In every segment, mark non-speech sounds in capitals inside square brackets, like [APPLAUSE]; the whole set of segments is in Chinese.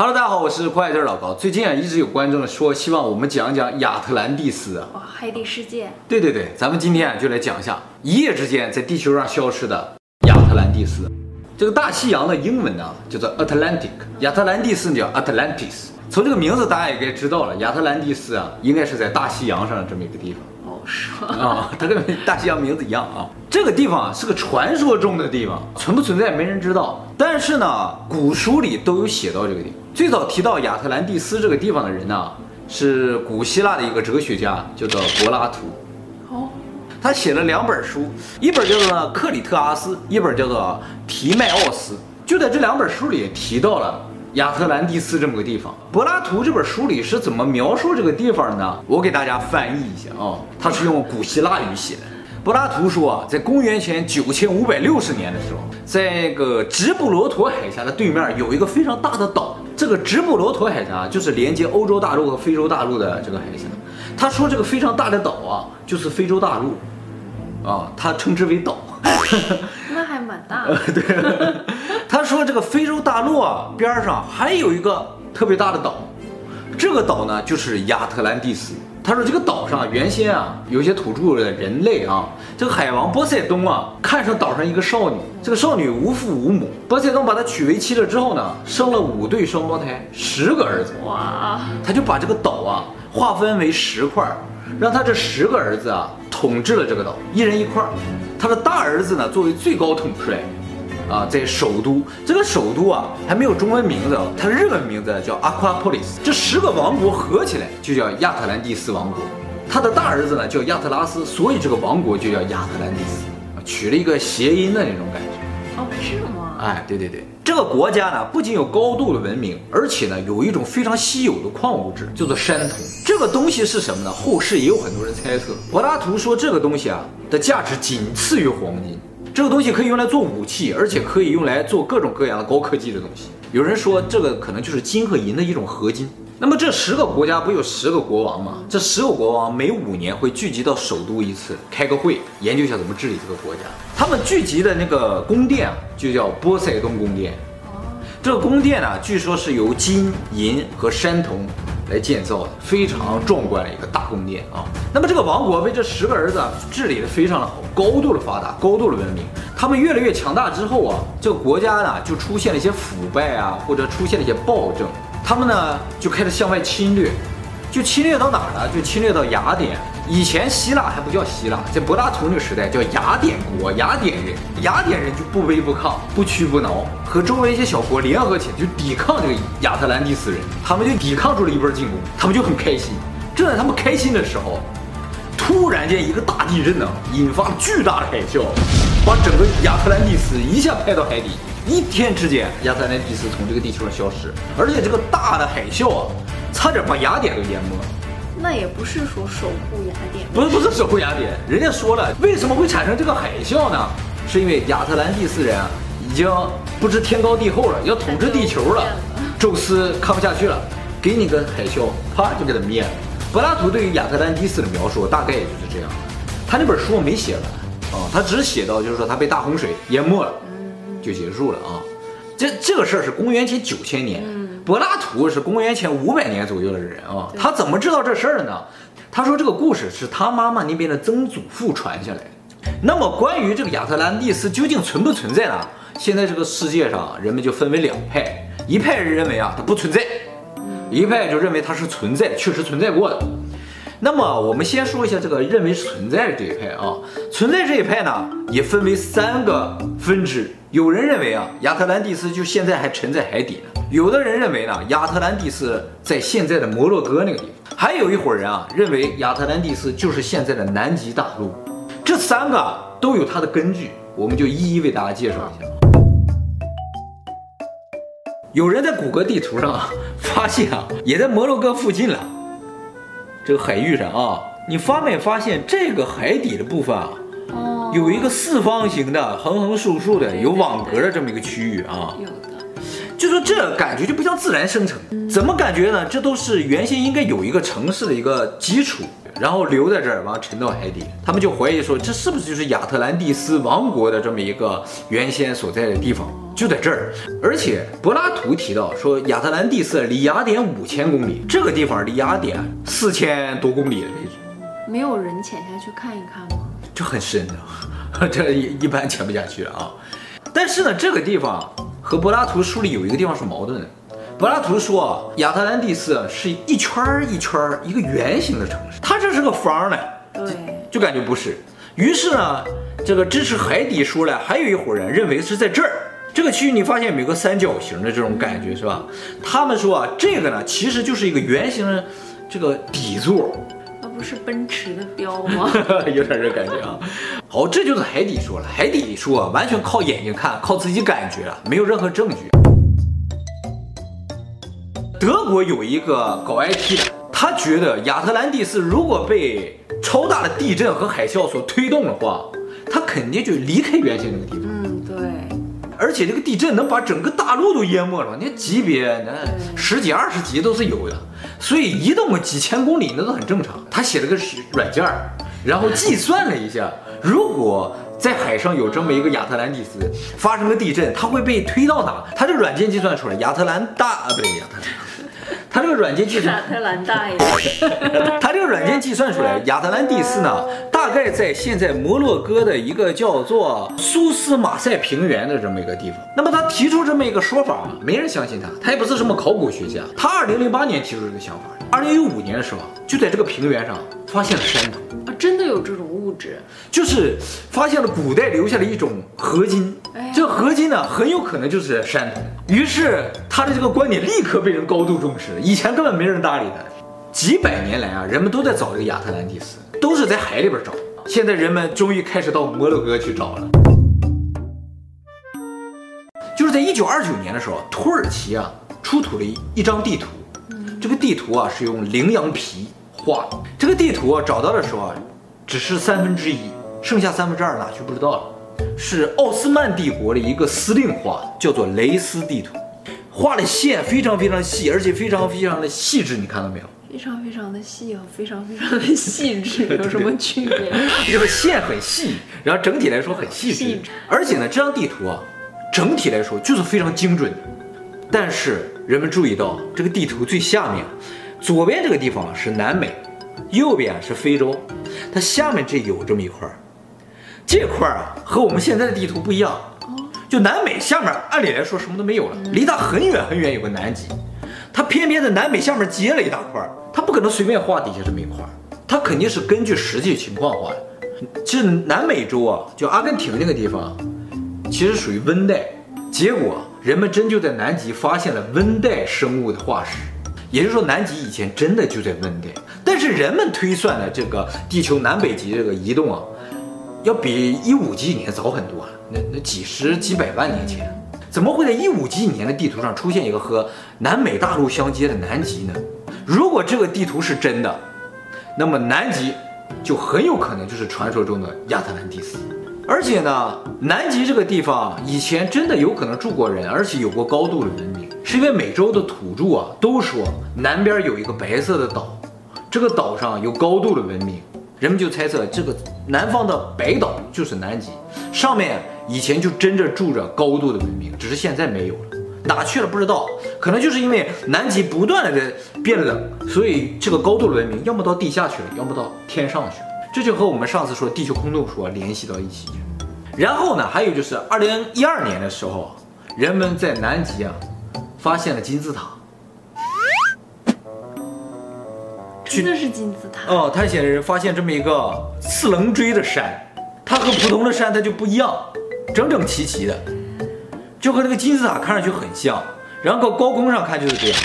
Hello，大家好，我是快字老高。最近啊，一直有观众说希望我们讲讲亚特兰蒂斯啊，哇，海底世界。对对对，咱们今天啊就来讲一下一夜之间在地球上消失的亚特兰蒂斯。这个大西洋的英文呢叫做 Atlantic，亚特兰蒂斯叫 Atlantis。从这个名字大家也该知道了，亚特兰蒂斯啊应该是在大西洋上的这么一个地方。哦，是吗？啊，它跟大西洋名字一样啊。这个地方啊是个传说中的地方，存不存在没人知道。但是呢，古书里都有写到这个地方。最早提到亚特兰蒂斯这个地方的人呢，是古希腊的一个哲学家，叫做柏拉图。哦，他写了两本书，一本叫做《克里特阿斯》，一本叫做《提迈奥斯》。就在这两本书里提到了亚特兰蒂斯这么个地方。柏拉图这本书里是怎么描述这个地方的呢？我给大家翻译一下啊，他是用古希腊语写的。柏拉图说啊，在公元前九千五百六十年的时候，在那个直布罗陀海峡的对面有一个非常大的岛。这个直布罗陀海峡就是连接欧洲大陆和非洲大陆的这个海峡。他说这个非常大的岛啊，就是非洲大陆，啊，他称之为岛。[LAUGHS] 那还蛮大的。[LAUGHS] 对。他说这个非洲大陆啊边上还有一个特别大的岛，这个岛呢就是亚特兰蒂斯。他说：“这个岛上原先啊，有一些土著的人类啊，这个海王波塞冬啊，看上岛上一个少女，这个少女无父无母，波塞冬把她娶为妻了之后呢，生了五对双胞胎，十个儿子。哇！他就把这个岛啊划分为十块，让他这十个儿子啊统治了这个岛，一人一块。他的大儿子呢，作为最高统帅。”啊，在首都，这个首都啊还没有中文名字，它日文名字叫 Aquapolis。这十个王国合起来就叫亚特兰蒂斯王国。他的大儿子呢叫亚特拉斯，所以这个王国就叫亚特兰蒂斯，取了一个谐音的那种感觉。哦，是吗？哎，对对对，这个国家呢不仅有高度的文明，而且呢有一种非常稀有的矿物质，叫做山铜。这个东西是什么呢？后世也有很多人猜测。柏拉图说这个东西啊的价值仅次于黄金。这个东西可以用来做武器，而且可以用来做各种各样的高科技的东西。有人说这个可能就是金和银的一种合金。那么这十个国家不有十个国王吗？这十个国王每五年会聚集到首都一次，开个会，研究一下怎么治理这个国家。他们聚集的那个宫殿啊，就叫波塞冬宫殿。这个宫殿呢，据说是由金银和山铜。来建造的非常壮观的一个大宫殿啊。那么这个王国被这十个儿子治理的非常的好，高度的发达，高度的文明。他们越来越强大之后啊，这个国家呢就出现了一些腐败啊，或者出现了一些暴政。他们呢就开始向外侵略，就侵略到哪儿呢？就侵略到雅典。以前希腊还不叫希腊，在柏拉图那个时代叫雅典国，雅典人，雅典人就不卑不亢，不屈不挠，和周围一些小国联合起来就抵抗这个亚特兰蒂斯人，他们就抵抗住了一波进攻，他们就很开心。正在他们开心的时候，突然间一个大地震呢，引发巨大的海啸，把整个亚特兰蒂斯一下拍到海底，一天之间亚特兰蒂斯从这个地球上消失，而且这个大的海啸啊，差点把雅典都淹没了。那也不是说守护雅典，不是不是守护雅典，人家说了，为什么会产生这个海啸呢？是因为亚特兰蒂斯人啊，已经不知天高地厚了，要统治地球了。宙斯看不下去了，给你个海啸，啪就给他灭了。柏拉图对于亚特兰蒂斯的描述大概也就是这样，他那本书没写完啊，他只写到就是说他被大洪水淹没了，就结束了啊。这这个事儿是公元前九千年。柏拉图是公元前五百年左右的人啊，他怎么知道这事儿呢？他说这个故事是他妈妈那边的曾祖父传下来的。那么关于这个亚特兰蒂斯究竟存不存在呢？现在这个世界上人们就分为两派，一派人认为啊它不存在，一派就认为它是存在，确实存在过的。那么我们先说一下这个认为存在的这一派啊，存在这一派呢也分为三个分支。有人认为啊亚特兰蒂斯就现在还沉在海底呢。有的人认为呢，亚特兰蒂斯在现在的摩洛哥那个地方，还有一伙人啊，认为亚特兰蒂斯就是现在的南极大陆。这三个都有它的根据，我们就一一为大家介绍一下。有人在谷歌地图上啊，发现啊，也在摩洛哥附近了，这个海域上啊，你发没发现这个海底的部分啊，有一个四方形的横横竖竖的有网格的这么一个区域啊？就说这感觉就不像自然生成，怎么感觉呢？这都是原先应该有一个城市的一个基础，然后留在这儿，然后沉到海底。他们就怀疑说，这是不是就是亚特兰蒂斯王国的这么一个原先所在的地方，就在这儿。而且柏拉图提到说，亚特兰蒂斯离雅典五千公里，这个地方离雅典四千多公里的位置，没有人潜下去看一看吗？就很深的，[LAUGHS] 这一一般潜不下去啊。但是呢，这个地方和柏拉图书里有一个地方是矛盾的。柏拉图说啊，亚特兰蒂斯是一圈儿一圈儿一个圆形的城市，它这是个方呢，对，就感觉不是。于是呢，这个支持海底说呢，还有一伙人认为是在这儿这个区域，你发现有个三角形的这种感觉是吧？他们说啊，这个呢其实就是一个圆形的这个底座。那不是奔驰的标吗？[LAUGHS] 有点这感觉啊。好，这就是海底说了。海底说完全靠眼睛看，靠自己感觉，没有任何证据。德国有一个搞 IT 的，他觉得亚特兰蒂斯如果被超大的地震和海啸所推动的话，他肯定就离开原先那个地方。嗯，对。而且这个地震能把整个大陆都淹没了，那级别那十几二十级都是有的，所以移动个几千公里那都很正常。他写了个软件儿，然后计算了一下，如果在海上有这么一个亚特兰蒂斯发生了地震，它会被推到哪？它这个软件计算出来，亚特兰大啊，不对，亚特兰。它这个软件计算，亚特兰大呀，[LAUGHS] 它这个软件计算出来，亚特兰蒂斯呢，大概在现在摩洛哥的一个叫做苏斯马赛平原的这么一个地方。那么他提出这么一个说法，没人相信他，他也不是什么考古学家。他二零零八年提出这个想法，二零一五年的时候，就在这个平原上发现了山头。啊，真的有这种物质，就是发现了古代留下的一种合金，哎、这个合金呢很有可能就是山头。于是他的这个观点立刻被人高度重视，以前根本没人搭理他。几百年来啊，人们都在找这个亚特兰蒂斯，都是在海里边找。现在人们终于开始到摩洛哥去找了。就是在一九二九年的时候，土耳其啊出土了一一张地图，这个地图啊是用羚羊皮。画的这个地图啊，找到的时候啊，只是三分之一，剩下三分之二哪去不知道了。是奥斯曼帝国的一个司令画，叫做雷斯地图，画的线非常非常细，而且非常非常的细致，你看到没有？非常非常的细和非常非常的细致 [LAUGHS] 有什么区别？这 [LAUGHS] 个线很细，然后整体来说很细致，而且呢，这张地图啊，整体来说就是非常精准的。但是人们注意到，这个地图最下面。左边这个地方是南美，右边是非洲，它下面这有这么一块儿，这块儿啊和我们现在的地图不一样，就南美下面按理来说什么都没有了，离它很远很远有个南极，它偏偏在南美下面接了一大块儿，它不可能随便画底下这么一块儿，它肯定是根据实际情况画的。其实南美洲啊，就阿根廷那个地方，其实属于温带，结果人们真就在南极发现了温带生物的化石。也就是说，南极以前真的就在温带，但是人们推算的这个地球南北极这个移动啊，要比一五几年早很多啊，那那几十几百万年前，怎么会在一五几年的地图上出现一个和南美大陆相接的南极呢？如果这个地图是真的，那么南极就很有可能就是传说中的亚特兰蒂斯。而且呢，南极这个地方以前真的有可能住过人，而且有过高度的文明。是因为美洲的土著啊，都说南边有一个白色的岛，这个岛上有高度的文明，人们就猜测这个南方的白岛就是南极，上面以前就真正住着高度的文明，只是现在没有了，哪去了不知道，可能就是因为南极不断的在变冷，所以这个高度的文明要么到地下去了，要么到天上去了，这就和我们上次说地球空洞说联系到一起。然后呢，还有就是二零一二年的时候，人们在南极啊。发现了金字塔，真的是金字塔哦！探险的人发现这么一个四棱锥的山，它和普通的山它就不一样，整整齐齐的，就和那个金字塔看上去很像。然后高空上看就是这样，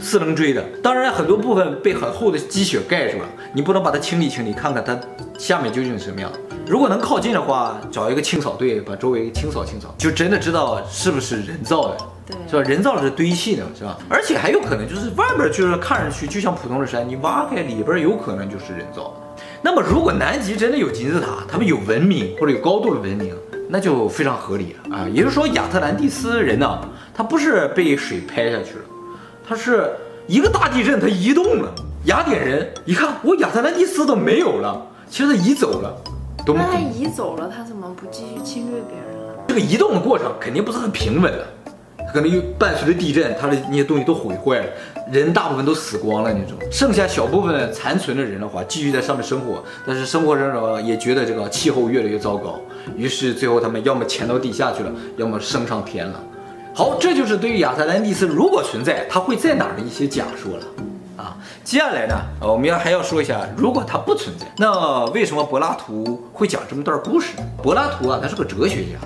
四棱锥的。当然很多部分被很厚的积雪盖住了，你不能把它清理清理，看看它下面究竟是什么样。如果能靠近的话，找一个清扫队把周围清扫清扫，就真的知道是不是人造的。对，是吧？人造的是堆砌的，是吧？而且还有可能就是外边就是看上去就像普通的山，你挖开里边有可能就是人造的。那么如果南极真的有金字塔，他们有文明或者有高度的文明，那就非常合理了啊。也就是说，亚特兰蒂斯人呢，他不是被水拍下去了，他是一个大地震，他移动了。雅典人一看，我亚特兰蒂斯都没有了，其实他移走了。那他移走了，他怎么不继续侵略别人了？这个移动的过程肯定不是很平稳的，可能又伴随着地震，他的那些东西都毁坏了，人大部分都死光了那种，剩下小部分残存的人的话，继续在上面生活，但是生活中也觉得这个气候越来越糟糕，于是最后他们要么潜到地下去了，要么升上天了。好，这就是对于亚特兰蒂斯如果存在，它会在哪儿的一些假说了。啊，接下来呢，我们要还要说一下，如果它不存在，那为什么柏拉图会讲这么段故事？柏拉图啊，他是个哲学家，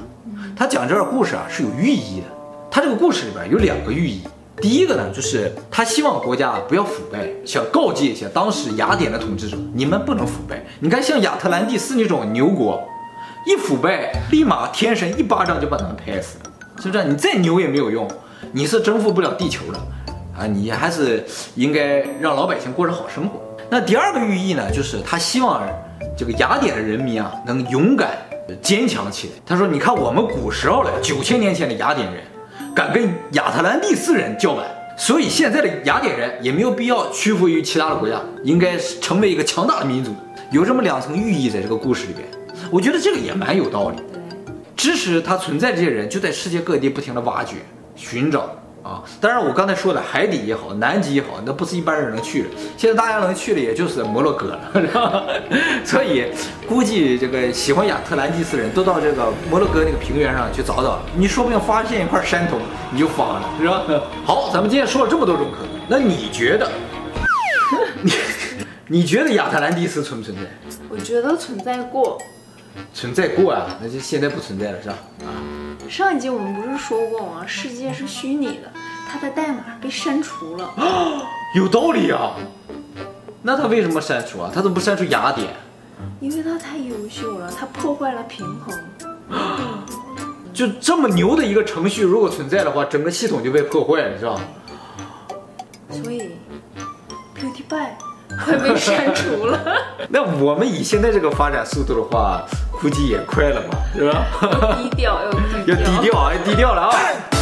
他讲这段故事啊是有寓意的。他这个故事里边有两个寓意，第一个呢，就是他希望国家不要腐败，想告诫一下当时雅典的统治者，你们不能腐败。你看像亚特兰蒂斯那种牛国，一腐败，立马天神一巴掌就把他们拍死了，是不是？你再牛也没有用，你是征服不了地球的。啊，你还是应该让老百姓过着好生活。那第二个寓意呢，就是他希望这个雅典的人民啊，能勇敢、坚强起来。他说：“你看，我们古时候的九千年前的雅典人，敢跟亚特兰蒂斯人叫板，所以现在的雅典人也没有必要屈服于其他的国家，应该成为一个强大的民族。”有这么两层寓意在这个故事里边，我觉得这个也蛮有道理。支持它存在这些人，就在世界各地不停地挖掘、寻找。啊，当然我刚才说的海底也好，南极也好，那不是一般人能去的。现在大家能去的也就是摩洛哥了，[LAUGHS] 是吧？[LAUGHS] 所以估计这个喜欢亚特兰蒂斯人都到这个摩洛哥那个平原上去找找，你说不定发现一块山头，你就发了，是吧？[LAUGHS] 好，咱们今天说了这么多种可能，那你觉得？你你觉得亚特兰蒂斯存不存在？我觉得存在过。存在过啊，那就现在不存在了，是吧？啊。上一集我们不是说过吗？世界是虚拟的，它的代码被删除了啊，[GASPS] 有道理啊。那他为什么删除啊？他怎么不删除雅典？因为他太优秀了，他破坏了平衡。[GASPS] 就这么牛的一个程序，如果存在的话，整个系统就被破坏了，是吧？所以，PewDiePie [LAUGHS] 快被删除了。[LAUGHS] 那我们以现在这个发展速度的话，估计也快了嘛，是吧？低调，要低调，要低调啊，要低调了啊！